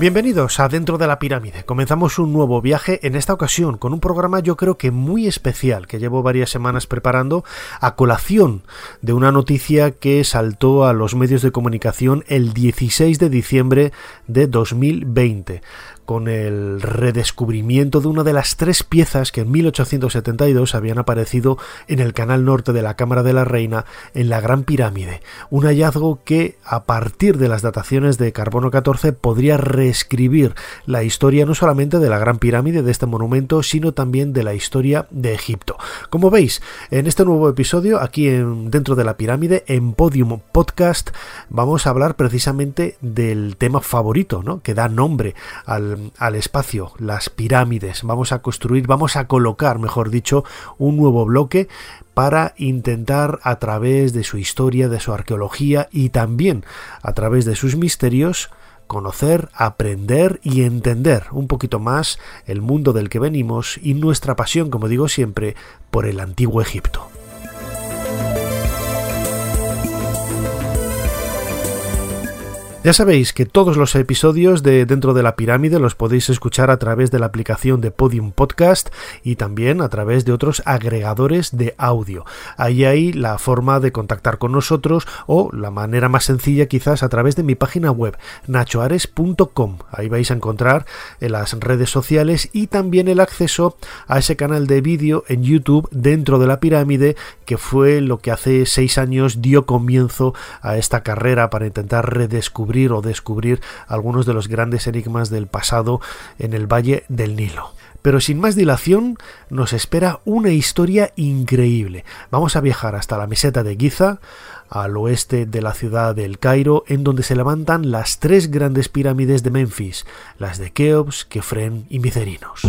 Bienvenidos a Dentro de la Pirámide. Comenzamos un nuevo viaje, en esta ocasión con un programa yo creo que muy especial que llevo varias semanas preparando a colación de una noticia que saltó a los medios de comunicación el 16 de diciembre de 2020 con el redescubrimiento de una de las tres piezas que en 1872 habían aparecido en el canal norte de la Cámara de la Reina en la Gran Pirámide, un hallazgo que a partir de las dataciones de carbono 14 podría reescribir la historia no solamente de la Gran Pirámide de este monumento, sino también de la historia de Egipto. Como veis, en este nuevo episodio, aquí en, dentro de la pirámide, en Podium Podcast, vamos a hablar precisamente del tema favorito, ¿no? que da nombre al al espacio, las pirámides. Vamos a construir, vamos a colocar, mejor dicho, un nuevo bloque para intentar a través de su historia, de su arqueología y también a través de sus misterios, conocer, aprender y entender un poquito más el mundo del que venimos y nuestra pasión, como digo siempre, por el antiguo Egipto. Ya sabéis que todos los episodios de Dentro de la Pirámide los podéis escuchar a través de la aplicación de Podium Podcast y también a través de otros agregadores de audio. Ahí hay la forma de contactar con nosotros o la manera más sencilla quizás a través de mi página web nachoares.com. Ahí vais a encontrar en las redes sociales y también el acceso a ese canal de vídeo en YouTube Dentro de la Pirámide que fue lo que hace seis años dio comienzo a esta carrera para intentar redescubrir o descubrir algunos de los grandes enigmas del pasado en el Valle del Nilo. Pero sin más dilación, nos espera una historia increíble. Vamos a viajar hasta la meseta de Giza, al oeste de la ciudad del Cairo, en donde se levantan las tres grandes pirámides de Memphis, las de Keops, Kefren y Micerinos.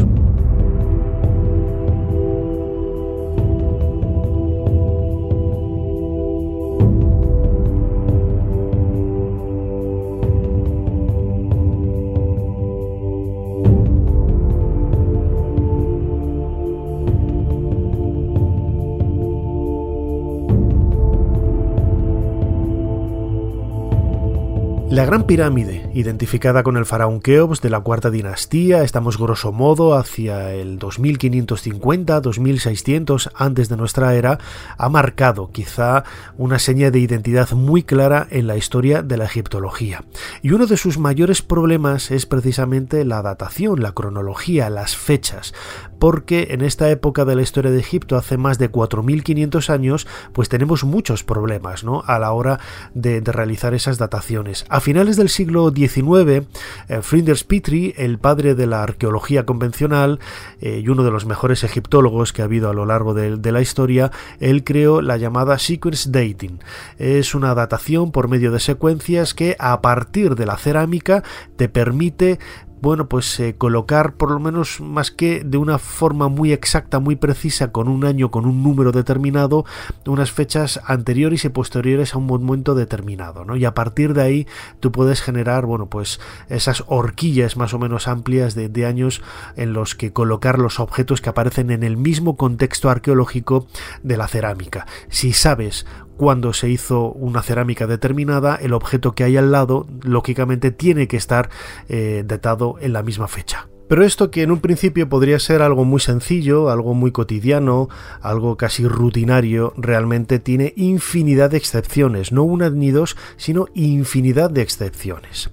La Gran Pirámide, identificada con el faraón Keops de la cuarta dinastía, estamos grosso modo hacia el 2550-2600 antes de nuestra era, ha marcado quizá una seña de identidad muy clara en la historia de la egiptología. Y uno de sus mayores problemas es precisamente la datación, la cronología, las fechas, porque en esta época de la historia de Egipto, hace más de 4500 años, pues tenemos muchos problemas ¿no? a la hora de, realizar esas dataciones a finales del siglo XIX, eh, Flinders Petrie, el padre de la arqueología convencional eh, y uno de los mejores egiptólogos que ha habido a lo largo de, de la historia, él creó la llamada sequence dating. Es una datación por medio de secuencias que a partir de la cerámica te permite bueno, pues eh, colocar por lo menos más que de una forma muy exacta, muy precisa, con un año, con un número determinado, unas fechas anteriores y posteriores a un momento determinado, ¿no? Y a partir de ahí tú puedes generar, bueno, pues esas horquillas más o menos amplias de, de años en los que colocar los objetos que aparecen en el mismo contexto arqueológico de la cerámica. Si sabes cuando se hizo una cerámica determinada, el objeto que hay al lado, lógicamente, tiene que estar eh, datado en la misma fecha. Pero esto que en un principio podría ser algo muy sencillo, algo muy cotidiano, algo casi rutinario, realmente tiene infinidad de excepciones, no una ni dos, sino infinidad de excepciones.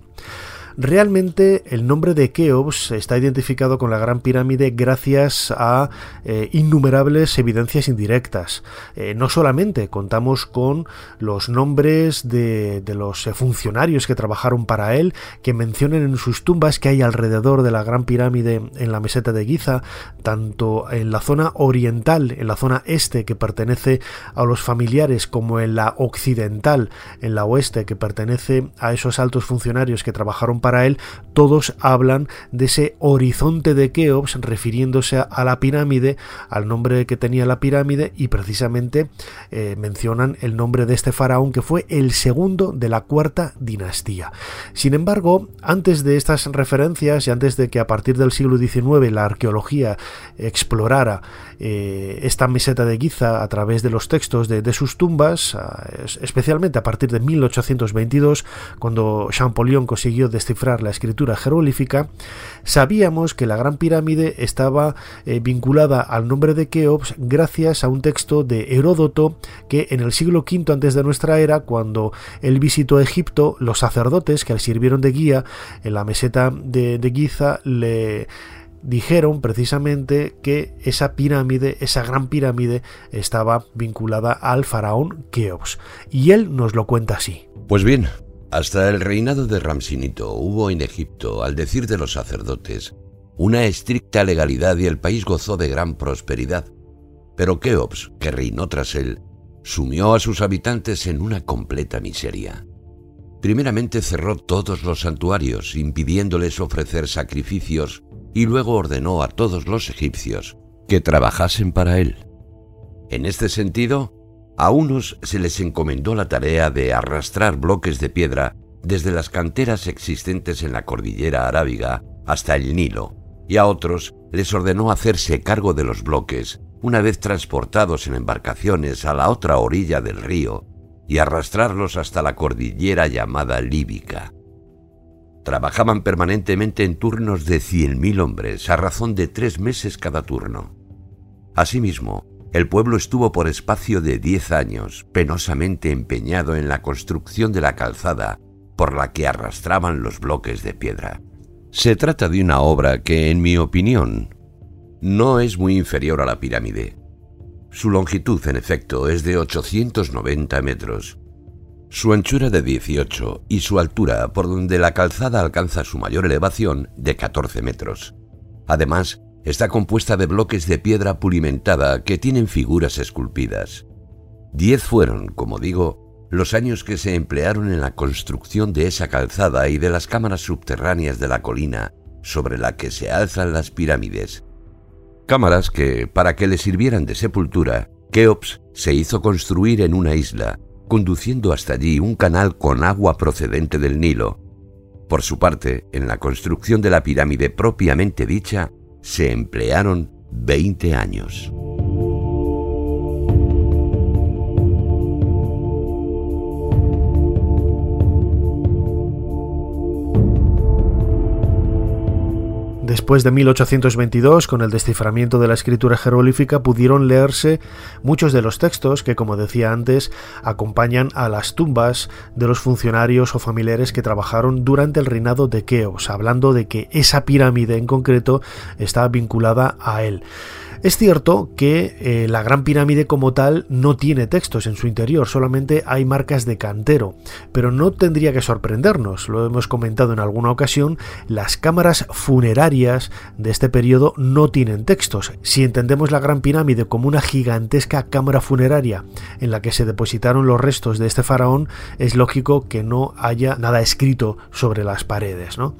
Realmente el nombre de Keops está identificado con la Gran Pirámide gracias a eh, innumerables evidencias indirectas. Eh, no solamente contamos con los nombres de, los funcionarios que trabajaron para él, que mencionan en sus tumbas que hay alrededor de la Gran Pirámide en la meseta de Giza, tanto en la zona oriental, en la zona este que pertenece a los familiares, como en la occidental, en la oeste que pertenece a esos altos funcionarios que trabajaron para él, todos hablan de ese horizonte de Keops refiriéndose a la pirámide, al nombre que tenía la pirámide y precisamente eh, mencionan el nombre de este faraón que fue el segundo de la cuarta dinastía. Sin embargo, antes de estas referencias y antes de que a partir del siglo XIX la arqueología explorara eh, esta meseta de Giza a través de los textos de, sus tumbas, especialmente a partir de 1822, cuando Champollion consiguió descifrar la escritura jeroglífica, sabíamos que la Gran Pirámide estaba eh, vinculada al nombre de Keops gracias a un texto de Heródoto que en el siglo V antes de nuestra era, cuando él visitó Egipto, los sacerdotes que le sirvieron de guía en la meseta de Giza le dijeron precisamente que esa pirámide, esa gran pirámide, estaba vinculada al faraón Keops. Y él nos lo cuenta así. Pues bien, hasta el reinado de Ramsinito hubo en Egipto, al decir de los sacerdotes, una estricta legalidad y el país gozó de gran prosperidad. Pero Keops, que reinó tras él, sumió a sus habitantes en una completa miseria. Primeramente cerró todos los santuarios, impidiéndoles ofrecer sacrificios y luego ordenó a todos los egipcios que trabajasen para él. En este sentido, a unos se les encomendó la tarea de arrastrar bloques de piedra desde las canteras existentes en la cordillera arábiga hasta el Nilo, y a otros les ordenó hacerse cargo de los bloques una vez transportados en embarcaciones a la otra orilla del río y arrastrarlos hasta la cordillera llamada Líbica. Trabajaban permanentemente en turnos de 100.000 hombres, a razón de tres meses cada turno. Asimismo, el pueblo estuvo por espacio de 10 años penosamente empeñado en la construcción de la calzada por la que arrastraban los bloques de piedra. Se trata de una obra que, en mi opinión, no es muy inferior a la pirámide. Su longitud, en efecto, es de 890 metros su anchura de 18 y su altura, por donde la calzada alcanza su mayor elevación, de 14 metros. Además, está compuesta de bloques de piedra pulimentada que tienen figuras esculpidas. Diez fueron, como digo, los años que se emplearon en la construcción de esa calzada y de las cámaras subterráneas de la colina sobre la que se alzan las pirámides. Cámaras que, para que le sirvieran de sepultura, Keops se hizo construir en una isla, conduciendo hasta allí un canal con agua procedente del Nilo. Por su parte, en la construcción de la pirámide propiamente dicha, se emplearon 20 años. Después de 1822, con el desciframiento de la escritura jeroglífica, pudieron leerse muchos de los textos que, como decía antes, acompañan a las tumbas de los funcionarios o familiares que trabajaron durante el reinado de Keops, hablando de que esa pirámide en concreto está vinculada a él. Es cierto que eh, la Gran Pirámide como tal no tiene textos en su interior, solamente hay marcas de cantero, pero no tendría que sorprendernos, lo hemos comentado en alguna ocasión, las cámaras funerarias de este periodo no tienen textos. Si entendemos la Gran Pirámide como una gigantesca cámara funeraria en la que se depositaron los restos de este faraón, es lógico que no haya nada escrito sobre las paredes. ¿no?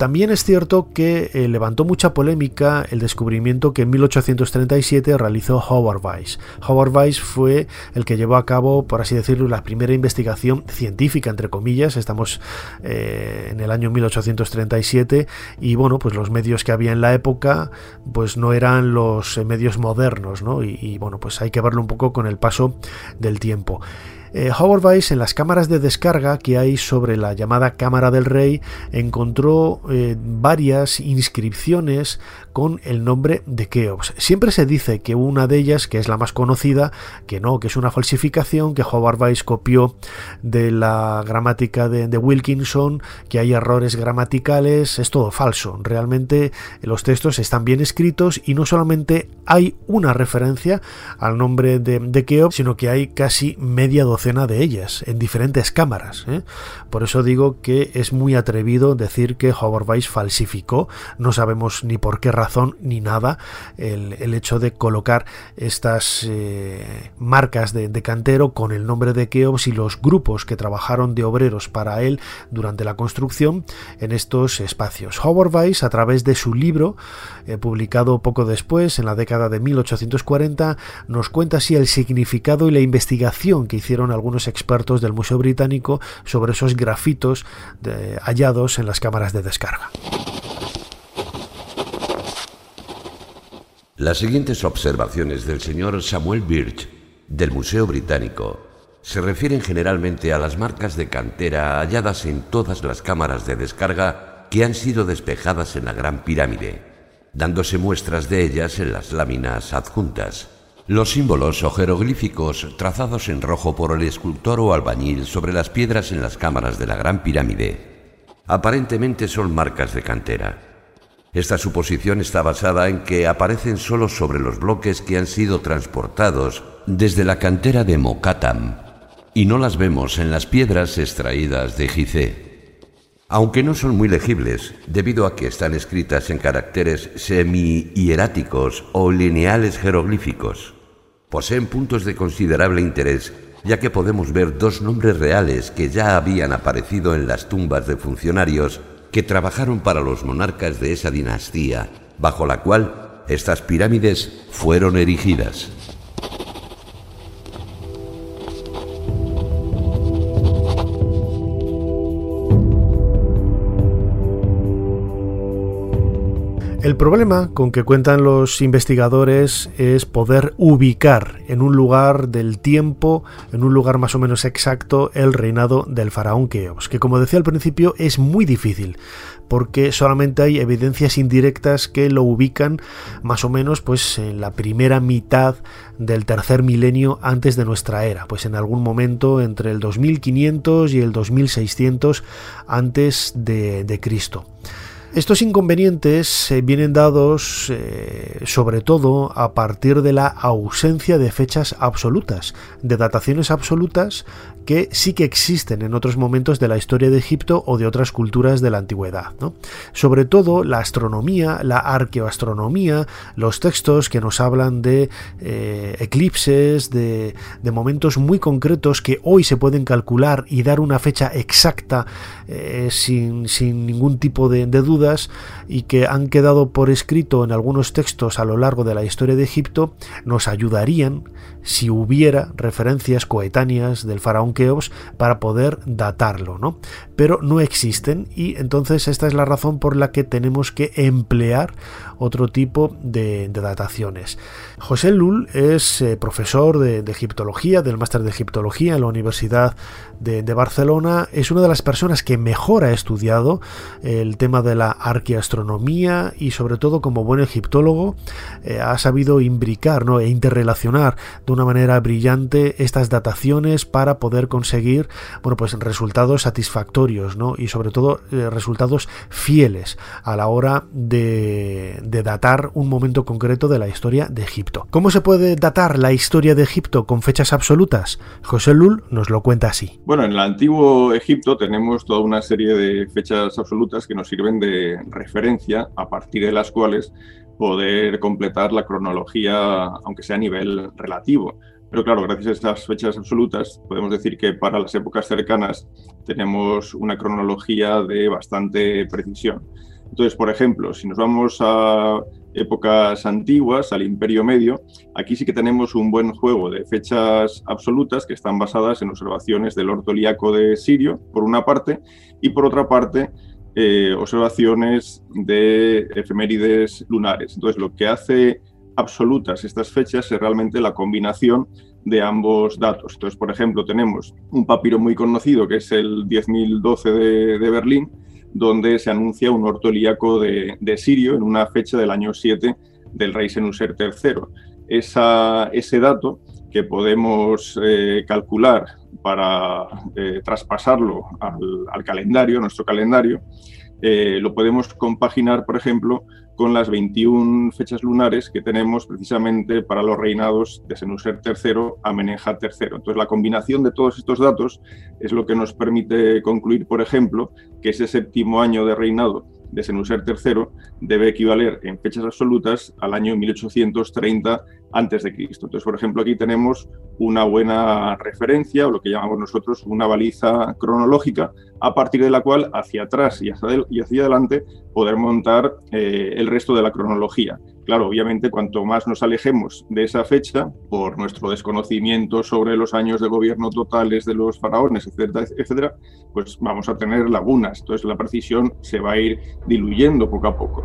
También es cierto que eh, levantó mucha polémica el descubrimiento que en 1837 realizó Howard Weiss. Howard Weiss fue el que llevó a cabo, por así decirlo, la primera investigación científica, entre comillas. Estamos eh, en el año 1837 y bueno, pues los medios que había en la época pues no eran los medios modernos, ¿no? y bueno, pues hay que verlo un poco con el paso del tiempo. Eh, Howard Weiss en las cámaras de descarga que hay sobre la llamada Cámara del Rey encontró eh, varias inscripciones con el nombre de Keops. Siempre se dice que una de ellas, que es la más conocida, que no, que es una falsificación, que Howard Weiss copió de la gramática de, Wilkinson, que hay errores gramaticales, es todo falso. Realmente los textos están bien escritos y no solamente hay una referencia al nombre de, de Keops, sino que hay casi media docena de ellas en diferentes cámaras. ¿eh? Por eso digo que es muy atrevido decir que Howard Weiss falsificó, no sabemos ni por qué ni nada el, hecho de colocar estas eh, marcas de, cantero con el nombre de Keops y los grupos que trabajaron de obreros para él durante la construcción en estos espacios. Howard Weiss, a través de su libro, eh, publicado poco después, en la década de 1840, nos cuenta así el significado y la investigación que hicieron algunos expertos del Museo Británico sobre esos grafitos hallados en las cámaras de descarga. Las siguientes observaciones del señor Samuel Birch del Museo Británico se refieren generalmente a las marcas de cantera halladas en todas las cámaras de descarga que han sido despejadas en la Gran Pirámide, dándose muestras de ellas en las láminas adjuntas. Los símbolos o jeroglíficos trazados en rojo por el escultor o albañil sobre las piedras en las cámaras de la Gran Pirámide aparentemente son marcas de cantera. Esta suposición está basada en que aparecen solo sobre los bloques que han sido transportados desde la cantera de Mokatam y no las vemos en las piedras extraídas de Gizeh. Aunque no son muy legibles, debido a que están escritas en caracteres semi-hieráticos o lineales jeroglíficos, poseen puntos de considerable interés ya que podemos ver dos nombres reales que ya habían aparecido en las tumbas de funcionarios que trabajaron para los monarcas de esa dinastía, bajo la cual estas pirámides fueron erigidas. El problema con que cuentan los investigadores es poder ubicar en un lugar del tiempo, en un lugar más o menos exacto, el reinado del faraón Keops, que como decía al principio es muy difícil, porque solamente hay evidencias indirectas que lo ubican más o menos pues en la primera mitad del tercer milenio antes de nuestra era, pues en algún momento entre el 2500 y el 2600 antes de, de Cristo. Estos inconvenientes eh, vienen dados eh, sobre todo a partir de la ausencia de fechas absolutas, de dataciones absolutas que sí que existen en otros momentos de la historia de Egipto o de otras culturas de la antigüedad. Sobre todo la astronomía, la arqueoastronomía, los textos que nos hablan de eh, eclipses, de, momentos muy concretos que hoy se pueden calcular y dar una fecha exacta sin, ningún tipo de duda y que han quedado por escrito en algunos textos a lo largo de la historia de Egipto nos ayudarían si hubiera referencias coetáneas del faraón Keops para poder datarlo, ¿no? Pero no existen y entonces esta es la razón por la que tenemos que emplear otro tipo de, dataciones. José Lul es eh, profesor de, egiptología, del máster de egiptología en la Universidad de, Barcelona, es una de las personas que mejor ha estudiado el tema de la arqueastronomía y sobre todo como buen egiptólogo eh, ha sabido imbricar ¿no? e interrelacionar de una manera brillante estas dataciones para poder conseguir bueno, pues resultados satisfactorios ¿no? y sobre todo eh, resultados fieles a la hora de, de datar un momento concreto de la historia de Egipto. ¿Cómo se puede datar la historia de Egipto con fechas absolutas? José Lul nos lo cuenta así. Bueno, en el antiguo Egipto tenemos toda una serie de fechas absolutas que nos sirven de referencia a partir de las cuales poder completar la cronología, aunque sea a nivel relativo. Pero claro, gracias a estas fechas absolutas, podemos decir que para las épocas cercanas tenemos una cronología de bastante precisión. Entonces, por ejemplo, si nos vamos a épocas antiguas, al Imperio Medio, aquí sí que tenemos un buen juego de fechas absolutas que están basadas en observaciones del ortolíaco de Sirio, por una parte, y por otra parte, eh, observaciones de efemérides lunares. Entonces, lo que hace absolutas, estas fechas, es realmente la combinación de ambos datos. Entonces, por ejemplo, tenemos un papiro muy conocido que es el 10.012 de, de Berlín, donde se anuncia un orto de, de, Sirio en una fecha del año 7 del rey Senuser III. Ese dato que podemos eh, calcular para eh, traspasarlo al, calendario, nuestro calendario, eh, lo podemos compaginar, por ejemplo, con las 21 fechas lunares que tenemos precisamente para los reinados de Senuser III a Menenja III. Entonces, la combinación de todos estos datos es lo que nos permite concluir, por ejemplo, que ese séptimo año de reinado de Senuser III debe equivaler en fechas absolutas al año 1830 antes de Cristo. Entonces, por ejemplo, aquí tenemos una buena referencia, o lo que llamamos nosotros una baliza cronológica, a partir de la cual hacia atrás y hacia, y hacia adelante poder montar eh, el resto de la cronología. Claro, obviamente, cuanto más nos alejemos de esa fecha, por nuestro desconocimiento sobre los años de gobierno totales de los faraones, etcétera, etcétera, pues vamos a tener lagunas. Entonces, la precisión se va a ir diluyendo poco a poco.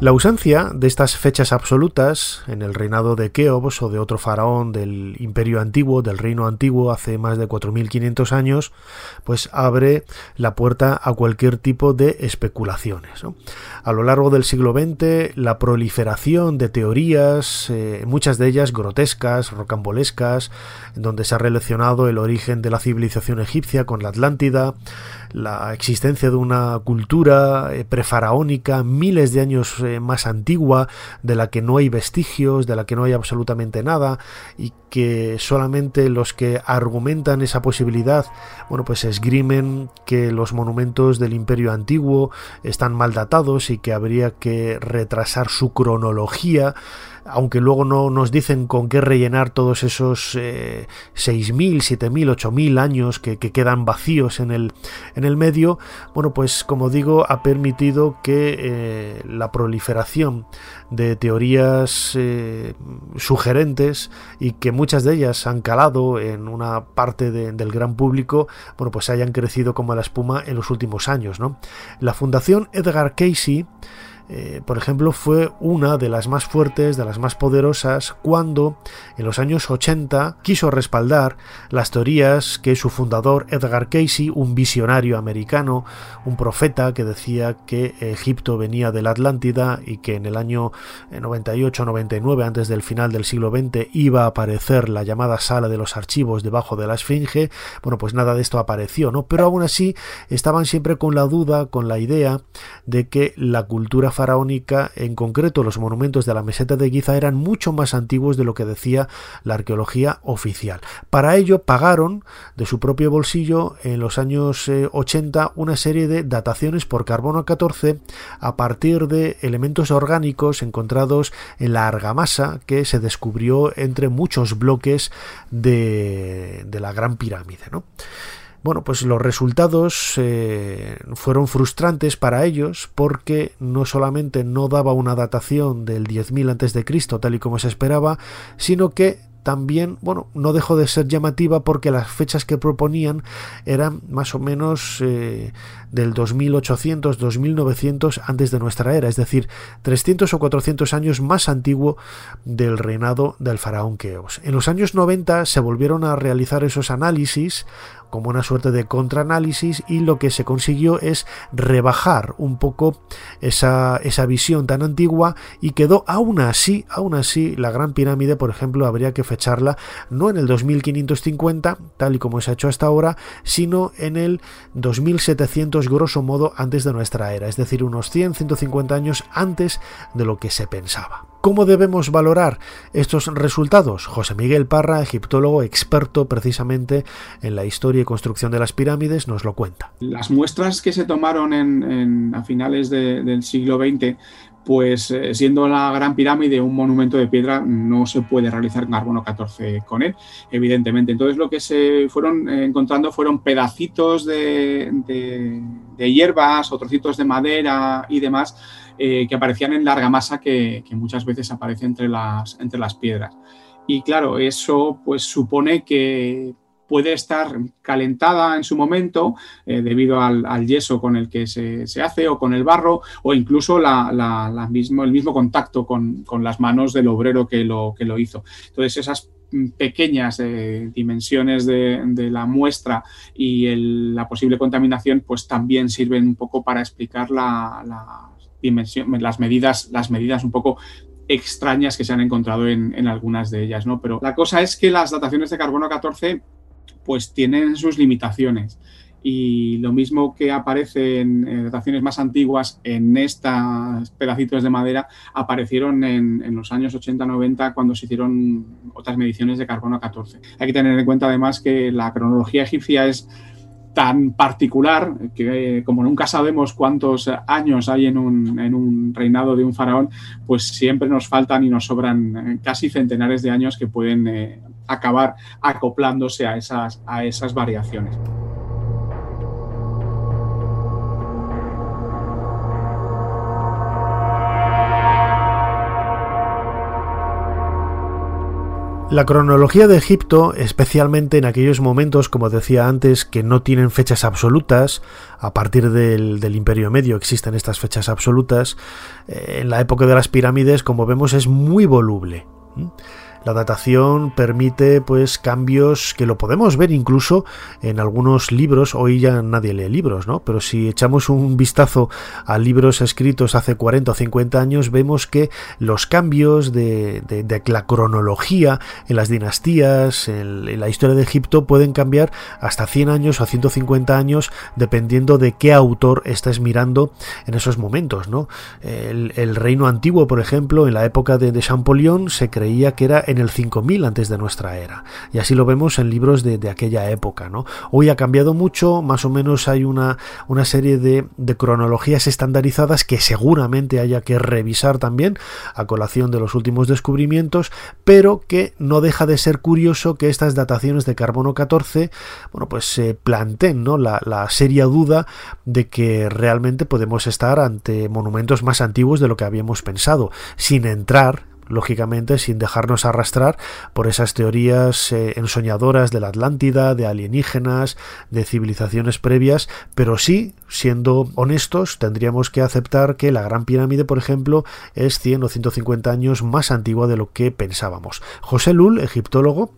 La ausencia de estas fechas absolutas en el reinado de Keops o de otro faraón del imperio antiguo, del reino antiguo hace más de 4.500 años, pues abre la puerta a cualquier tipo de especulaciones. A lo largo del siglo XX, la proliferación de teorías, eh, muchas de ellas grotescas, rocambolescas, donde se ha relacionado el origen de la civilización egipcia con la Atlántida, la existencia de una cultura eh, prefaraónica miles de años eh, más antigua, de la que no hay vestigios, de la que no hay absolutamente nada, y que solamente los que argumentan esa posibilidad, bueno, pues esgrimen que los monumentos del imperio antiguo están mal datados y que habría que retrasar su cronología aunque luego no nos dicen con qué rellenar todos esos eh, 6.000, 7.000, 8.000 años que, quedan vacíos en el, en el medio, bueno, pues como digo, ha permitido que eh, la proliferación de teorías eh, sugerentes y que muchas de ellas han calado en una parte del gran público, bueno, pues hayan crecido como la espuma en los últimos años, ¿no? La Fundación Edgar Casey eh, por ejemplo, fue una de las más fuertes, de las más poderosas, cuando en los años 80 quiso respaldar las teorías que su fundador Edgar Casey, un visionario americano, un profeta que decía que Egipto venía de la Atlántida y que en el año 98-99, antes del final del siglo XX, iba a aparecer la llamada sala de los archivos debajo de la Esfinge. Bueno, pues nada de esto apareció, ¿no? Pero aún así estaban siempre con la duda, con la idea de que la cultura faraónica, en concreto los monumentos de la meseta de Giza, eran mucho más antiguos de lo que decía la arqueología oficial. Para ello pagaron de su propio bolsillo en los años 80 eh, una serie de dataciones por carbono 14 a partir de elementos orgánicos encontrados en la argamasa que se descubrió entre muchos bloques de, de la Gran Pirámide. ¿no? Bueno, pues los resultados eh, fueron frustrantes para ellos porque no solamente no daba una datación del 10.000 a.C. tal y como se esperaba, sino que también, bueno, no dejó de ser llamativa porque las fechas que proponían eran más o menos eh, del 2800, 2900 antes de nuestra era, es decir, 300 o 400 años más antiguo del reinado del faraón Keos. En los años 90 se volvieron a realizar esos análisis como una suerte de contraanálisis y lo que se consiguió es rebajar un poco esa, esa visión tan antigua y quedó aún así, aún así, la Gran Pirámide, por ejemplo, habría que fecharla no en el 2550, tal y como se ha hecho hasta ahora, sino en el 2700 grosso modo antes de nuestra era, es decir, unos 100-150 años antes de lo que se pensaba. ¿Cómo debemos valorar estos resultados? José Miguel Parra, egiptólogo experto precisamente en la historia y construcción de las pirámides, nos lo cuenta. Las muestras que se tomaron en, a finales del siglo XX pues eh, siendo la Gran Pirámide un monumento de piedra, no se puede realizar carbono 14 con él, evidentemente. Entonces lo que se fueron eh, encontrando fueron pedacitos de, hierbas o trocitos de madera y demás eh, que aparecían en larga masa que, muchas veces aparece entre las, entre las piedras. Y claro, eso pues supone que puede estar calentada en su momento eh, debido al, yeso con el que se, hace o con el barro o incluso la, mismo, el mismo contacto con, las manos del obrero que lo, que lo hizo. Entonces esas pequeñas eh, dimensiones de, la muestra y la posible contaminación pues también sirven un poco para explicar la, dimensión, las medidas, las medidas un poco extrañas que se han encontrado en, en, algunas de ellas, ¿no? Pero la cosa es que las dataciones de carbono 14 pues tienen sus limitaciones. Y lo mismo que aparece en dataciones más antiguas en estos pedacitos de madera, aparecieron en, los años 80-90 cuando se hicieron otras mediciones de carbono 14. Hay que tener en cuenta además que la cronología egipcia es tan particular que como nunca sabemos cuántos años hay en un, reinado de un faraón, pues siempre nos faltan y nos sobran casi centenares de años que pueden eh, acabar acoplándose a esas, a esas variaciones. La cronología de Egipto, especialmente en aquellos momentos, como decía antes, que no tienen fechas absolutas, a partir del, Imperio Medio existen estas fechas absolutas, eh, en la época de las pirámides, como vemos, es muy voluble. La datación permite pues cambios que lo podemos ver incluso en algunos libros, hoy ya nadie lee libros, ¿no? Pero si echamos un vistazo a libros escritos hace 40 o 50 años, vemos que los cambios de, la cronología en las dinastías, en, la historia de Egipto, pueden cambiar hasta 100 años o 150 años dependiendo de qué autor estés mirando en esos momentos, ¿no? El, reino antiguo, por ejemplo, en la época de, de Champollion se creía que era en el 5000 antes de nuestra era. Y así lo vemos en libros de, aquella época. ¿no? Hoy ha cambiado mucho, más o menos hay una, una serie de, cronologías estandarizadas que seguramente haya que revisar también a colación de los últimos descubrimientos, pero que no deja de ser curioso que estas dataciones de carbono 14, bueno, pues se planteen ¿no? la, la seria duda de que realmente podemos estar ante monumentos más antiguos de lo que habíamos pensado, sin entrar lógicamente sin dejarnos arrastrar por esas teorías eh, ensoñadoras de la Atlántida, de alienígenas, de civilizaciones previas, pero sí, siendo honestos, tendríamos que aceptar que la Gran Pirámide, por ejemplo, es 100 o 150 años más antigua de lo que pensábamos. José Lul, egiptólogo,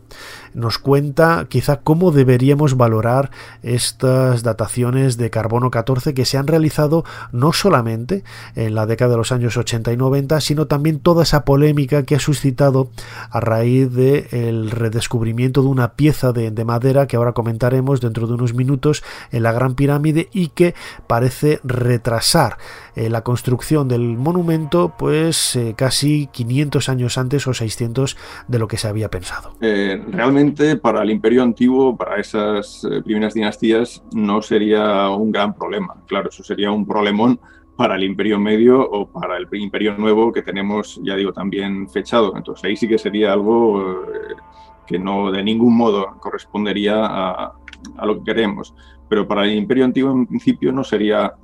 nos cuenta quizá cómo deberíamos valorar estas dataciones de carbono 14 que se han realizado no solamente en la década de los años 80 y 90, sino también toda esa polémica que ha suscitado a raíz del redescubrimiento de una pieza de, madera que ahora comentaremos dentro de unos minutos en la Gran Pirámide y que parece retrasar eh, la construcción del monumento pues eh, casi 500 años antes o 600 de lo que se había pensado. Eh, realmente para el imperio antiguo, para esas primeras dinastías, no sería un gran problema. Claro, eso sería un problemón para el imperio medio o para el imperio nuevo que tenemos, ya digo, también fechado. Entonces ahí sí que sería algo que no de ningún modo correspondería a, a lo que queremos. Pero para el imperio antiguo en principio no sería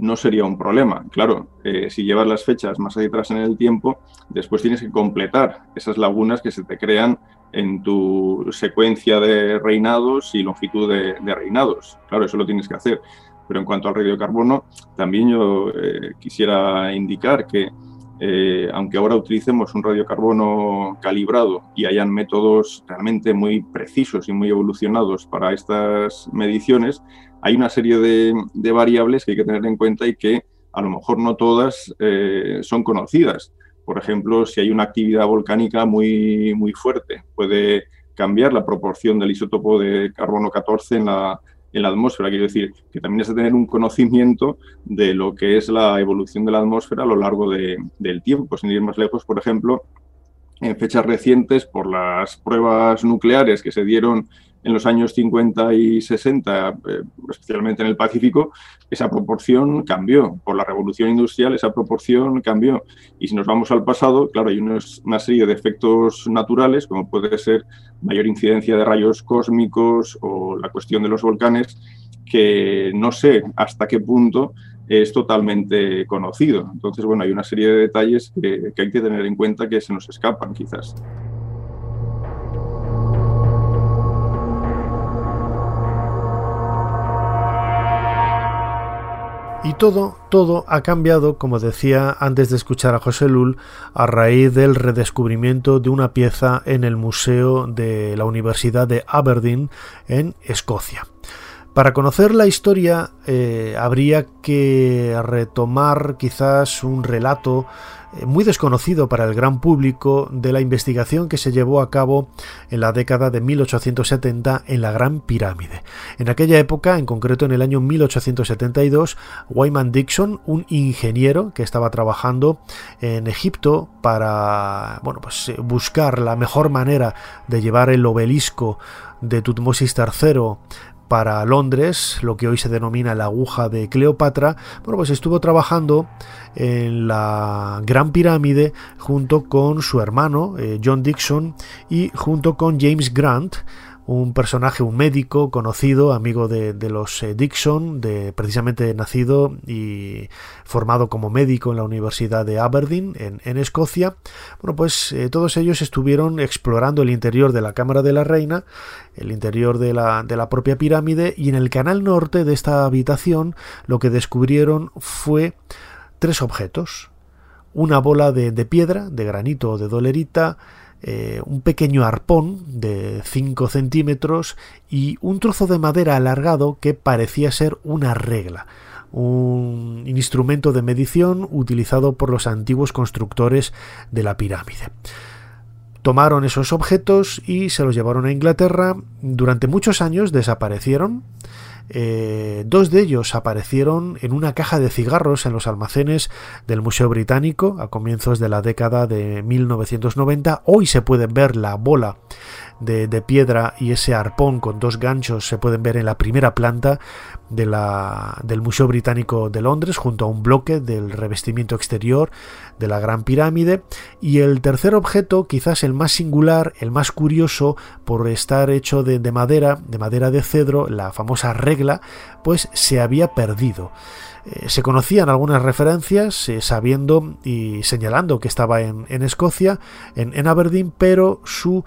no sería un problema. Claro, eh, si llevas las fechas más atrás en el tiempo, después tienes que completar esas lagunas que se te crean en tu secuencia de reinados y longitud de, reinados. Claro, eso lo tienes que hacer. Pero en cuanto al radiocarbono, también yo eh, quisiera indicar que eh, aunque ahora utilicemos un radiocarbono calibrado y hayan métodos realmente muy precisos y muy evolucionados para estas mediciones, hay una serie de, variables que hay que tener en cuenta y que a lo mejor no todas eh, son conocidas. Por ejemplo, si hay una actividad volcánica muy, muy fuerte, puede cambiar la proporción del isótopo de carbono 14 en la, en la atmósfera. Quiero decir que también es de tener un conocimiento de lo que es la evolución de la atmósfera a lo largo del tiempo. Sin ir más lejos, por ejemplo, en fechas recientes, por las pruebas nucleares que se dieron en los años 50 y 60, eh, especialmente en el Pacífico, esa proporción cambió. Por la revolución industrial esa proporción cambió. Y si nos vamos al pasado, claro, hay una serie de efectos naturales, como puede ser mayor incidencia de rayos cósmicos o la cuestión de los volcanes, que no sé hasta qué punto es totalmente conocido. Entonces, bueno, hay una serie de detalles que, que hay que tener en cuenta que se nos escapan quizás. Y todo, todo ha cambiado, como decía antes de escuchar a José Lul, a raíz del redescubrimiento de una pieza en el Museo de la Universidad de Aberdeen en Escocia. Para conocer la historia eh, habría que retomar quizás un relato muy desconocido para el gran público de la investigación que se llevó a cabo en la década de 1870 en la Gran Pirámide. En aquella época, en concreto en el año 1872, Wyman Dixon, un ingeniero que estaba trabajando en Egipto para bueno, pues, buscar la mejor manera de llevar el obelisco de Tutmosis III para Londres, lo que hoy se denomina la aguja de Cleopatra, bueno, pues estuvo trabajando en la Gran Pirámide junto con su hermano eh, John Dixon y junto con James Grant, un personaje, un médico conocido, amigo de, los eh, Dixon, de, precisamente nacido y formado como médico en la Universidad de Aberdeen, en, Escocia. Bueno, pues eh, todos ellos estuvieron explorando el interior de la Cámara de la Reina, el interior de la, de la propia pirámide, y en el canal norte de esta habitación lo que descubrieron fue tres objetos. Una bola de, de piedra, de granito o de dolerita, eh, un pequeño arpón de 5 centímetros y un trozo de madera alargado que parecía ser una regla, un instrumento de medición utilizado por los antiguos constructores de la pirámide. Tomaron esos objetos y se los llevaron a Inglaterra. Durante muchos años desaparecieron eh, dos de ellos aparecieron en una caja de cigarros en los almacenes del Museo Británico a comienzos de la década de 1990. Hoy se puede ver la bola de, piedra y ese arpón con dos ganchos se pueden ver en la primera planta de la, del Museo Británico de Londres junto a un bloque del revestimiento exterior de la Gran Pirámide y el tercer objeto quizás el más singular el más curioso por estar hecho de, de madera de madera de cedro la famosa regla pues se había perdido eh, se conocían algunas referencias eh, sabiendo y señalando que estaba en, Escocia, en, Aberdeen, pero su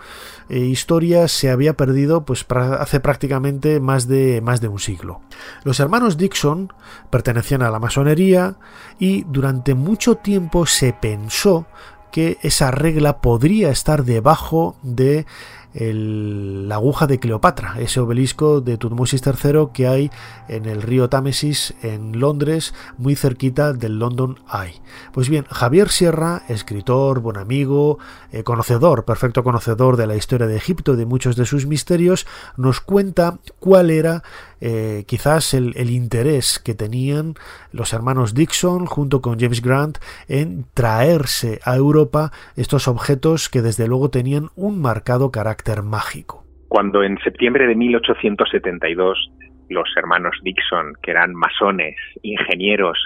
eh, historia se había perdido pues hace prácticamente más de, más de un siglo. Los hermanos Dixon pertenecían a la masonería y durante mucho tiempo se pensó que esa regla podría estar debajo de la aguja de Cleopatra, ese obelisco de Tutmosis III que hay en el río Támesis en Londres, muy cerquita del London Eye. Pues bien, Javier Sierra, escritor, buen amigo, eh, conocedor, perfecto conocedor de la historia de Egipto y de muchos de sus misterios, nos cuenta cuál era eh, quizás el, interés que tenían los hermanos Dixon junto con James Grant en traerse a Europa estos objetos que desde luego tenían un marcado carácter mágico. Cuando en septiembre de 1872 los hermanos Dixon, que eran masones, ingenieros,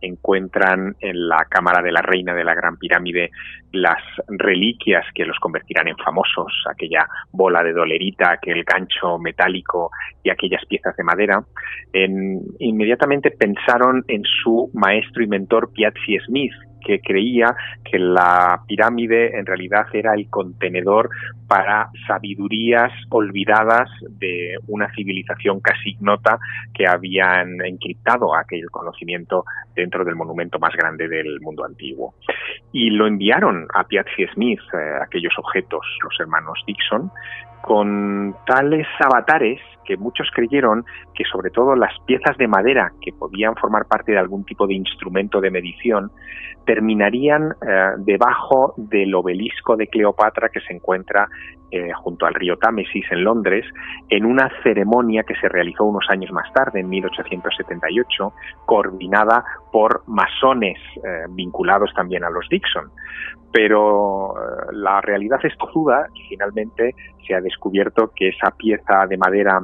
encuentran en la Cámara de la Reina de la Gran Pirámide las reliquias que los convertirán en famosos, aquella bola de dolerita, aquel gancho metálico y aquellas piezas de madera, inmediatamente pensaron en su maestro y mentor Piazzi Smith, que creía que la pirámide en realidad era el contenedor para sabidurías olvidadas de una civilización casi ignota que habían encriptado aquel conocimiento dentro del monumento más grande del mundo antiguo. Y lo enviaron a Piazzi Smith, eh, aquellos objetos, los hermanos Dixon, con tales avatares que muchos creyeron que sobre todo las piezas de madera que podían formar parte de algún tipo de instrumento de medición terminarían eh, debajo del obelisco de Cleopatra que se encuentra eh, junto al río Támesis en Londres en una ceremonia que se realizó unos años más tarde, en 1878, coordinada por masones eh, vinculados también a los Dixon. Pero la realidad es tozuda y finalmente se ha descubierto que esa pieza de madera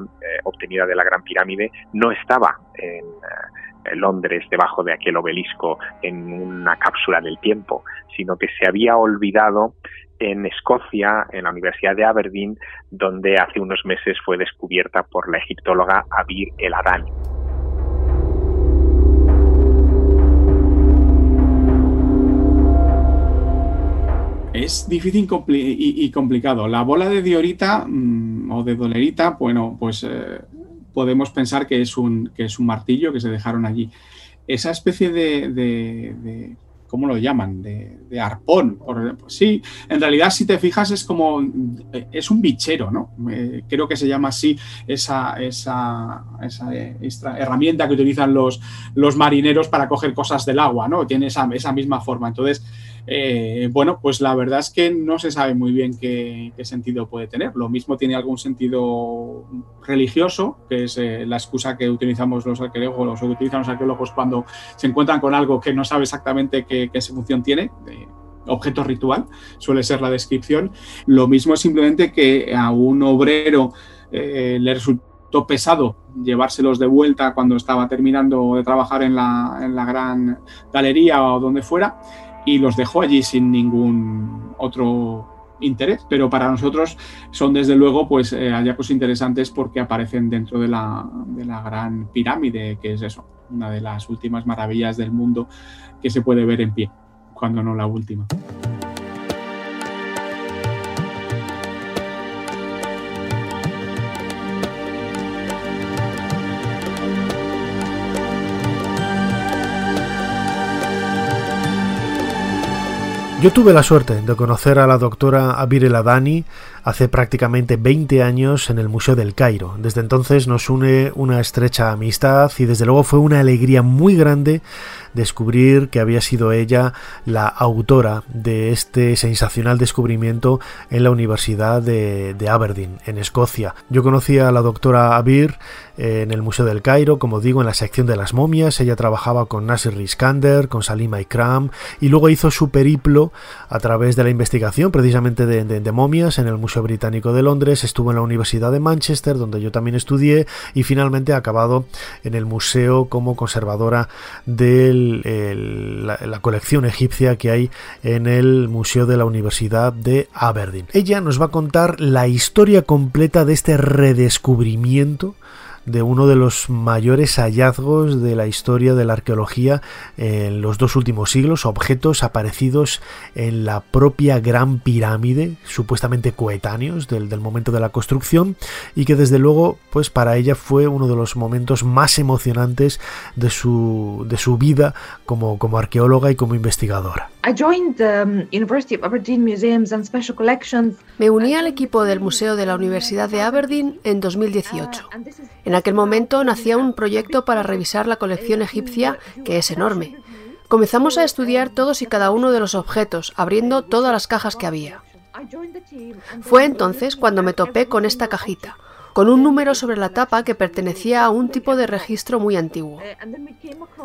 obtenida de la Gran Pirámide no estaba en Londres debajo de aquel obelisco en una cápsula del tiempo, sino que se había olvidado en Escocia, en la Universidad de Aberdeen, donde hace unos meses fue descubierta por la egiptóloga Abir El Adani. Es difícil y complicado. La bola de diorita mm, o de dolerita, bueno, pues eh, podemos pensar que es un, que es un martillo que se dejaron allí. esa especie de ¿cómo lo llaman? De, arpón. Por, pues sí, en realidad si te fijas es como, es un bichero, ¿no? Eh, creo que se llama así esa, esa, esa, herramienta que utilizan los, los marineros para coger cosas del agua, ¿no? Tiene esa, esa misma forma. Entonces, eh, bueno, pues la verdad es que no se sabe muy bien qué, sentido puede tener. Lo mismo tiene algún sentido religioso, que es eh, la excusa que utilizamos los arqueólogos o que utilizan los arqueólogos cuando se encuentran con algo que no sabe exactamente qué, función tiene. objeto ritual, suele ser la descripción. Lo mismo simplemente que a un obrero eh, le resultó pesado llevárselos de vuelta cuando estaba terminando de trabajar en la gran galería o donde fuera y los dejó allí sin ningún otro interés, pero para nosotros son desde luego pues eh, hallazgos interesantes porque aparecen dentro de la, de la gran pirámide, que es eso, una de las últimas maravillas del mundo que se puede ver en pie, cuando no la última. Yo tuve la suerte de conocer a la doctora Abir El Adani hace prácticamente 20 años en el Museo del Cairo. Desde entonces nos une una estrecha amistad y desde luego fue una alegría muy grande descubrir que había sido ella la autora de este sensacional descubrimiento en la Universidad de, Aberdeen, en Escocia. Yo conocía a la doctora Abir eh, en el Museo del Cairo, como digo, en la sección de las momias. Ella trabajaba con Nasir Iskander, con Salima Ikram y luego hizo su periplo a través de la investigación precisamente de, de momias en el Museo Británico de Londres. Estuvo en la Universidad de Manchester, donde yo también estudié y finalmente ha acabado en el museo como conservadora del la, colección egipcia que hay en el Museo de la Universidad de Aberdeen. Ella nos va a contar la historia completa de este redescubrimiento de uno de los mayores hallazgos de la historia de la arqueología en los dos últimos siglos, objetos aparecidos en la propia Gran Pirámide, supuestamente coetáneos del, momento de la construcción, y que desde luego, pues para ella fue uno de los momentos más emocionantes de su, de su vida como, como arqueóloga y como investigadora. Me uní al equipo del Museo de la Universidad de Aberdeen en 2018. En aquel momento nacía un proyecto para revisar la colección egipcia, que es enorme. Comenzamos a estudiar todos y cada uno de los objetos, abriendo todas las cajas que había. Fue entonces cuando me topé con esta cajita, con un número sobre la tapa que pertenecía a un tipo de registro muy antiguo.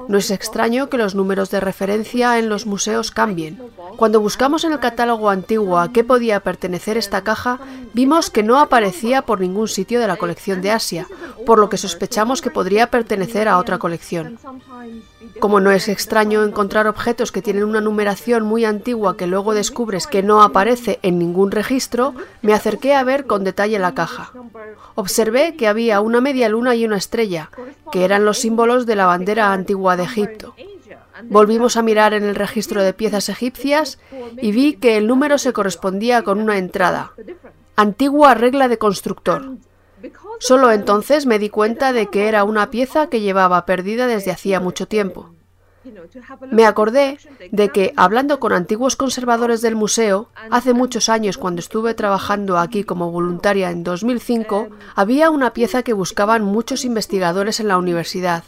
No es extraño que los números de referencia en los museos cambien. Cuando buscamos en el catálogo antiguo a qué podía pertenecer esta caja, vimos que no aparecía por ningún sitio de la colección de Asia, por lo que sospechamos que podría pertenecer a otra colección. Como no es extraño encontrar objetos que tienen una numeración muy antigua que luego descubres que no aparece en ningún registro, me acerqué a ver con detalle la caja. Observé que había una media luna y una estrella, que eran los símbolos de la bandera antigua de Egipto. Volvimos a mirar en el registro de piezas egipcias y vi que el número se correspondía con una entrada. Antigua regla de constructor. Solo entonces me di cuenta de que era una pieza que llevaba perdida desde hacía mucho tiempo. Me acordé de que, hablando con antiguos conservadores del museo, hace muchos años cuando estuve trabajando aquí como voluntaria en 2005, había una pieza que buscaban muchos investigadores en la universidad,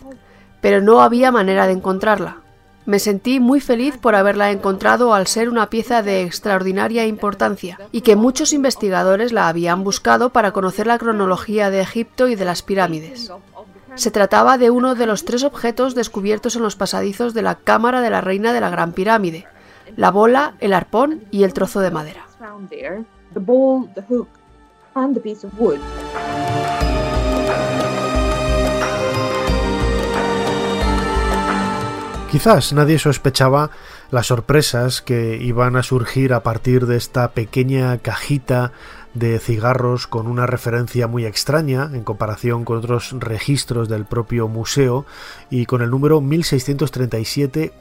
pero no había manera de encontrarla. Me sentí muy feliz por haberla encontrado al ser una pieza de extraordinaria importancia y que muchos investigadores la habían buscado para conocer la cronología de Egipto y de las pirámides. Se trataba de uno de los tres objetos descubiertos en los pasadizos de la cámara de la reina de la Gran Pirámide, la bola, el arpón y el trozo de madera. Quizás nadie sospechaba las sorpresas que iban a surgir a partir de esta pequeña cajita de cigarros con una referencia muy extraña en comparación con otros registros del propio museo y con el número 1637-4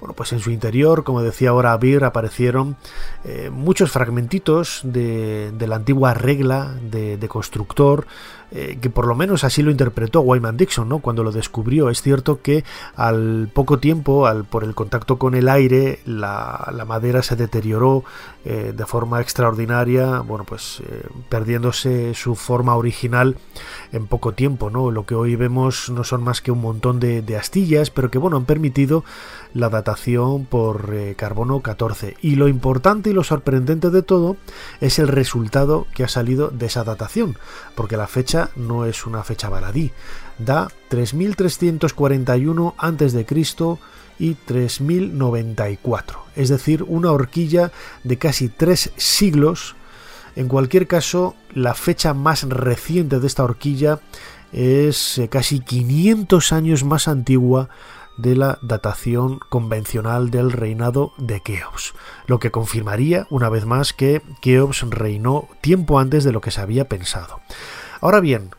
Bueno, pues en su interior, como decía ahora Abir, aparecieron eh, muchos fragmentitos de, la antigua regla de constructor, eh, que por lo menos así lo interpretó Wyman Dixon, ¿no? Cuando lo descubrió. Es cierto que al poco tiempo, al, por el contacto con el aire, la, madera se deterioró eh, de forma extraordinaria, bueno, pues eh, perdiéndose su forma original en poco tiempo, ¿no? Lo que hoy vemos no son más que un montón de, de astillas, pero que, bueno, han permitido la datación por carbono 14. Y lo importante y lo sorprendente de todo es el resultado que ha salido de esa datación, porque la fecha no es una fecha baladí. Da 3341 a.C. y 3094, es decir, una horquilla de casi tres siglos. En cualquier caso, la fecha más reciente de esta horquilla es eh, casi 500 años más antigua de la datación convencional del reinado de Keops, lo que confirmaría una vez más que Keops reinó tiempo antes de lo que se había pensado. Ahora bien,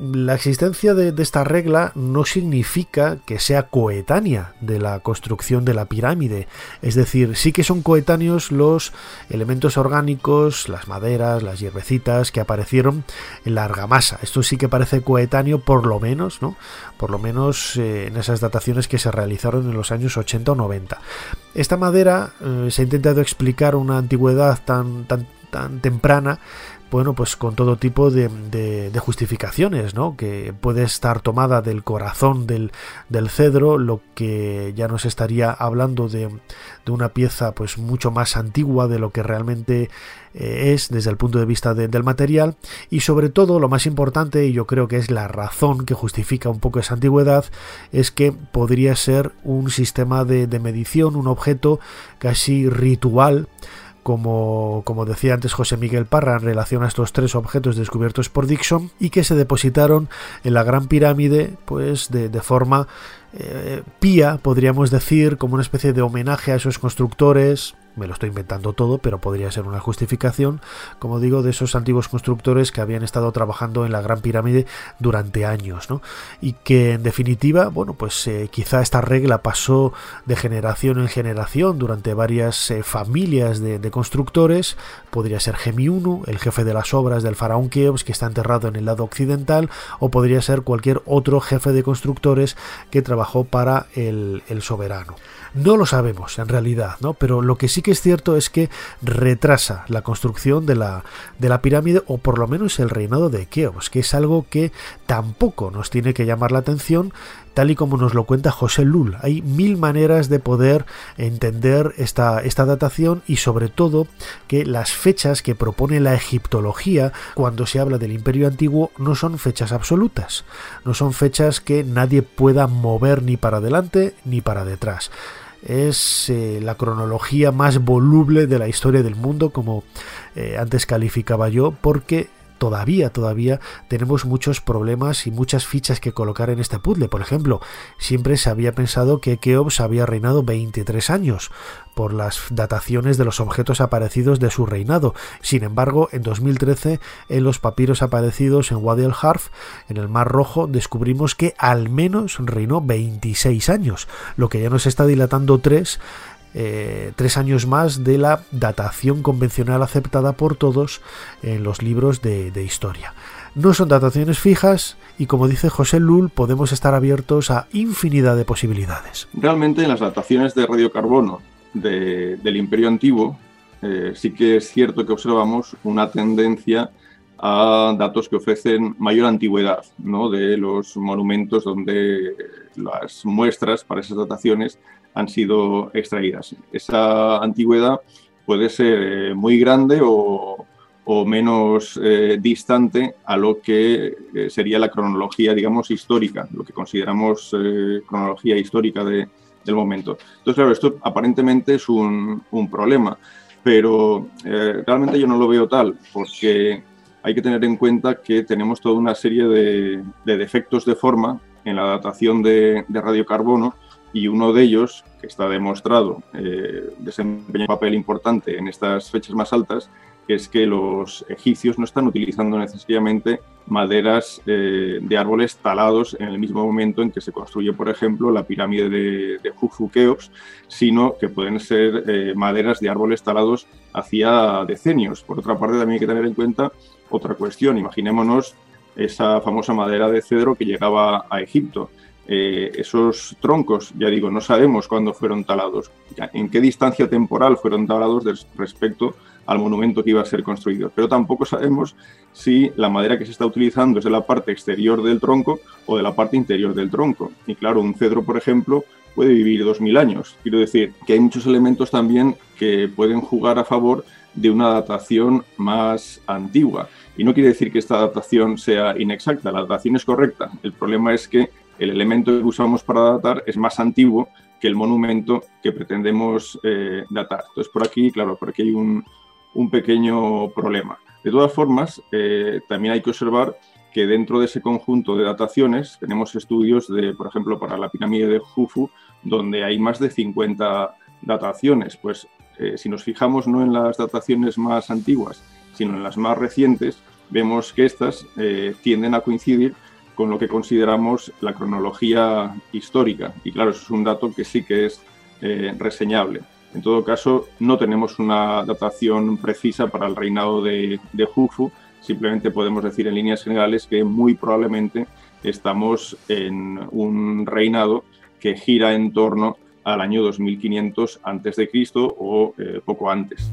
la existencia de, esta regla no significa que sea coetánea de la construcción de la pirámide. Es decir, sí que son coetáneos los elementos orgánicos, las maderas, las hierbecitas que aparecieron en la argamasa. Esto sí que parece coetáneo por lo menos, ¿no? Por lo menos eh, en esas dataciones que se realizaron en los años 80 o 90. Esta madera eh, se ha intentado explicar una antigüedad tan, tan, tan temprana bueno, pues con todo tipo de, justificaciones, ¿no? Que puede estar tomada del corazón del, cedro, lo que ya nos estaría hablando de, una pieza pues mucho más antigua de lo que realmente eh, es desde el punto de vista del material y sobre todo lo más importante y yo creo que es la razón que justifica un poco esa antigüedad es que podría ser un sistema de medición, un objeto casi ritual como, como decía antes José Miguel Parra en relación a estos tres objetos descubiertos por Dixon y que se depositaron en la Gran Pirámide pues de, de forma eh, pía, podríamos decir, como una especie de homenaje a esos constructores me lo estoy inventando todo, pero podría ser una justificación, como digo, de esos antiguos constructores que habían estado trabajando en la Gran Pirámide durante años, ¿no? Y que en definitiva, bueno, pues eh, quizá esta regla pasó de generación en generación durante varias eh, familias de, constructores, podría ser Gemi I, el jefe de las obras del faraón Keops, que está enterrado en el lado occidental, o podría ser cualquier otro jefe de constructores que trabajó para el soberano. No lo sabemos en realidad, ¿no? Pero lo que sí que es cierto es que retrasa la construcción de la, de la pirámide o por lo menos el reinado de Keops, que es algo que tampoco nos tiene que llamar la atención tal y como nos lo cuenta José Lul. Hay mil maneras de poder entender esta, esta datación y sobre todo que las fechas que propone la egiptología cuando se habla del imperio antiguo no son fechas absolutas, no son fechas que nadie pueda mover ni para adelante ni para detrás es eh, la cronología más voluble de la historia del mundo, como eh, antes calificaba yo, porque todavía, todavía tenemos muchos problemas y muchas fichas que colocar en este puzzle. Por ejemplo, siempre se había pensado que Keops había reinado 23 años por las dataciones de los objetos aparecidos de su reinado. Sin embargo, en 2013, en los papiros aparecidos en Wadi el Harf, en el Mar Rojo, descubrimos que al menos reinó 26 años, lo que ya nos está dilatando tres eh, tres años más de la datación convencional aceptada por todos en los libros de, historia. No son dataciones fijas y como dice José Lull podemos estar abiertos a infinidad de posibilidades. Realmente en las dataciones de radiocarbono del Imperio Antiguo eh, sí que es cierto que observamos una tendencia a datos que ofrecen mayor antigüedad ¿no? de los monumentos donde las muestras para esas dataciones han sido extraídas. Esa antigüedad puede ser eh, muy grande o, menos eh, distante a lo que eh, sería la cronología, digamos, histórica, lo que consideramos cronología histórica del momento. Entonces, claro, esto aparentemente es un, problema, pero realmente yo no lo veo tal, porque hay que tener en cuenta que tenemos toda una serie de, defectos de forma en la datación de radiocarbono y uno de ellos, que está demostrado, eh, desempeña un papel importante en estas fechas más altas, es que los egipcios no están utilizando necesariamente maderas eh, de árboles talados en el mismo momento en que se construye, por ejemplo, la pirámide de, de Keops, sino que pueden ser eh, maderas de árboles talados hacía decenios. Por otra parte, también hay que tener en cuenta otra cuestión. Imaginémonos esa famosa madera de cedro que llegaba a Egipto. Eh, esos troncos, ya digo, no sabemos cuándo fueron talados, en qué distancia temporal fueron talados respecto al monumento que iba a ser construido. Pero tampoco sabemos si la madera que se está utilizando es de la parte exterior del tronco o de la parte interior del tronco. Y claro, un cedro, por ejemplo, puede vivir 2.000 años. Quiero decir que hay muchos elementos también que pueden jugar a favor de una datación más antigua. Y no quiere decir que esta datación sea inexacta, la datación es correcta. El problema es que el elemento que usamos para datar es más antiguo que el monumento que pretendemos eh, datar. Entonces, por aquí, claro, por aquí hay un, un pequeño problema. De todas formas, eh, también hay que observar que dentro de ese conjunto de dataciones tenemos estudios de, por ejemplo, para la pirámide de Jufu, donde hay más de 50 dataciones. Pues eh, si nos fijamos no en las dataciones más antiguas, sino en las más recientes, vemos que estas eh, tienden a coincidir con lo que consideramos la cronología histórica. Y claro, eso es un dato que sí que es reseñable. En todo caso, no tenemos una datación precisa para el reinado de, de Jufu, simplemente podemos decir en líneas generales que muy probablemente estamos en un reinado que gira en torno al año 2500 a.C. o eh, poco antes.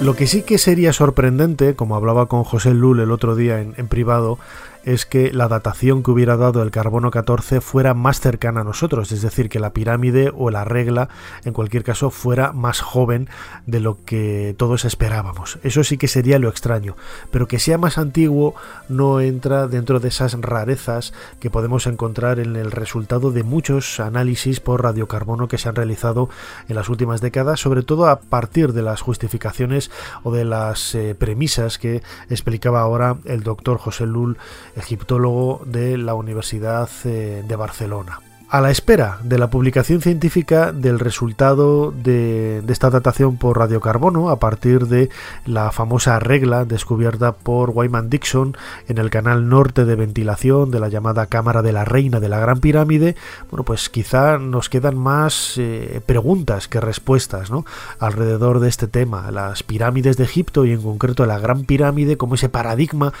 Lo que sí que sería sorprendente, como hablaba con José Lul el otro día en, en privado, es que la datación que hubiera dado el carbono 14 fuera más cercana a nosotros, es decir, que la pirámide o la regla, en cualquier caso, fuera más joven de lo que todos esperábamos. Eso sí que sería lo extraño, pero que sea más antiguo no entra dentro de esas rarezas que podemos encontrar en el resultado de muchos análisis por radiocarbono que se han realizado en las últimas décadas, sobre todo a partir de las justificaciones o de las eh, premisas que explicaba ahora el doctor José Lul egiptólogo de la Universidad eh, de Barcelona a la espera de la publicación científica del resultado de, esta datación por radiocarbono a partir de la famosa regla descubierta por Wyman Dixon en el canal norte de ventilación de la llamada Cámara de la Reina de la Gran Pirámide, bueno, pues quizá nos quedan más eh, preguntas que respuestas ¿no? alrededor de este tema. Las pirámides de Egipto y en concreto la Gran Pirámide como ese paradigma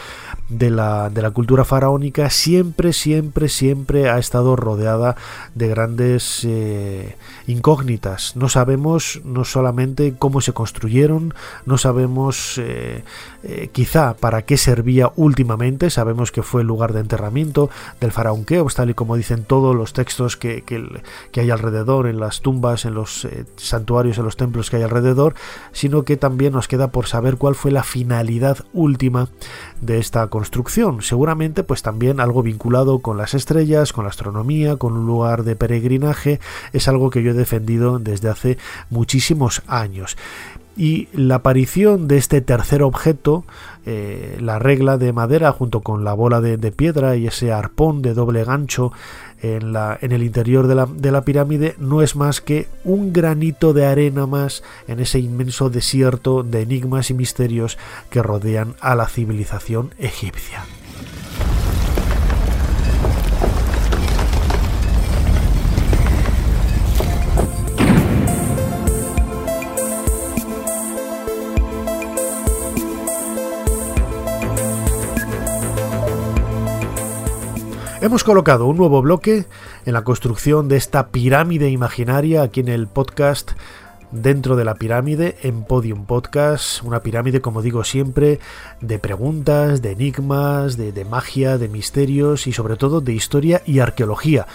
de la, de la cultura faraónica siempre, siempre, siempre ha estado rodeada de grandes eh, incógnitas. No sabemos no solamente cómo se construyeron, no sabemos eh, eh, quizá para qué servía últimamente, sabemos que fue el lugar de enterramiento del faraón Keops, tal y como dicen todos los textos que, que, hay alrededor, en las tumbas, en los santuarios, en los templos que hay alrededor, sino que también nos queda por saber cuál fue la finalidad última de esta construcción. Seguramente pues también algo vinculado con las estrellas, con la astronomía, con lugar de peregrinaje, es algo que yo he defendido desde hace muchísimos años y la aparición de este tercer objeto, eh, la regla de madera junto con la bola de, piedra y ese arpón de doble gancho en, la, en el interior de la, de la, pirámide, no es más que un granito de arena más en ese inmenso desierto de enigmas y misterios que rodean a la civilización egipcia. Hemos colocado un nuevo bloque en la construcción de esta pirámide imaginaria aquí en el podcast dentro de la pirámide en Podium Podcast, una pirámide como digo siempre de preguntas, de enigmas, de, magia, de misterios y sobre todo de historia y arqueología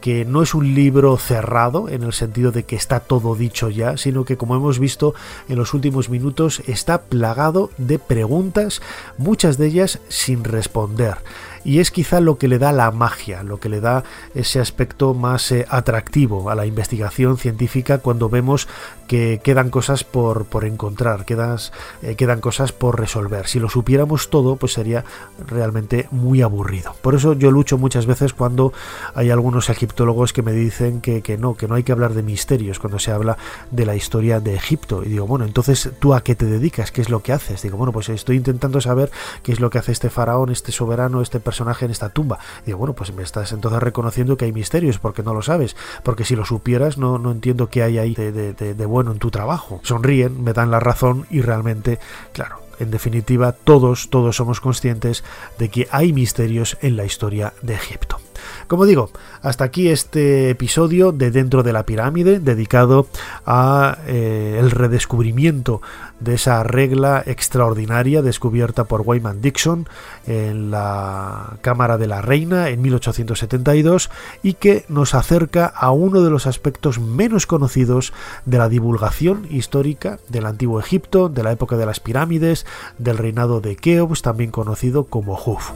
que no es un libro cerrado en el sentido de que está todo dicho ya, sino que como hemos visto en los últimos minutos está plagado de preguntas, muchas de ellas sin responder y es quizá lo que le da la magia, lo que le da ese aspecto más eh, atractivo a la investigación científica cuando vemos que quedan cosas por, por encontrar, quedan, eh, quedan cosas por resolver. Si lo supiéramos todo, pues sería realmente muy aburrido. Por eso yo lucho muchas veces cuando hay algunos egiptólogos que me dicen que, que no, que no hay que hablar de misterios cuando se habla de la historia de Egipto. Y digo, bueno, entonces tú a qué te dedicas, qué es lo que haces. Digo, bueno, pues estoy intentando saber qué es lo que hace este faraón, este soberano, este personaje en esta tumba. Digo, bueno, pues me estás entonces reconociendo que hay misterios porque no lo sabes, porque si lo supieras no, no entiendo qué hay ahí de, de bueno en tu trabajo. Sonríen, me dan la razón y realmente, claro, en definitiva, todos, todos somos conscientes de que hay misterios en la historia de Egipto. Como digo, hasta aquí este episodio de Dentro de la Pirámide dedicado a eh, el redescubrimiento de esa regla extraordinaria descubierta por Wyman Dixon en la Cámara de la Reina en 1872 y que nos acerca a uno de los aspectos menos conocidos de la divulgación histórica del antiguo Egipto, de la época de las pirámides, del reinado de Keops, también conocido como Hufu.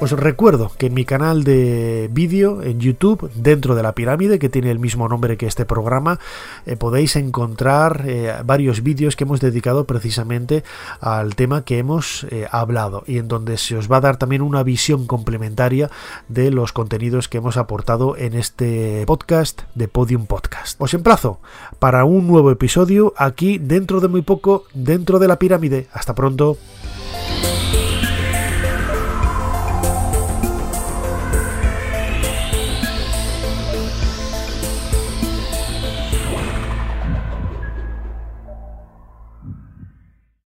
Os recuerdo que en mi canal de vídeo en YouTube, dentro de la pirámide, que tiene el mismo nombre que este programa, eh, podéis encontrar eh, varios vídeos que hemos dedicado precisamente al tema que hemos eh, hablado y en donde se os va a dar también una visión complementaria de los contenidos que hemos aportado en este podcast de Podium Podcast. Os emplazo para un nuevo episodio aquí dentro de muy poco, dentro de la pirámide. Hasta pronto.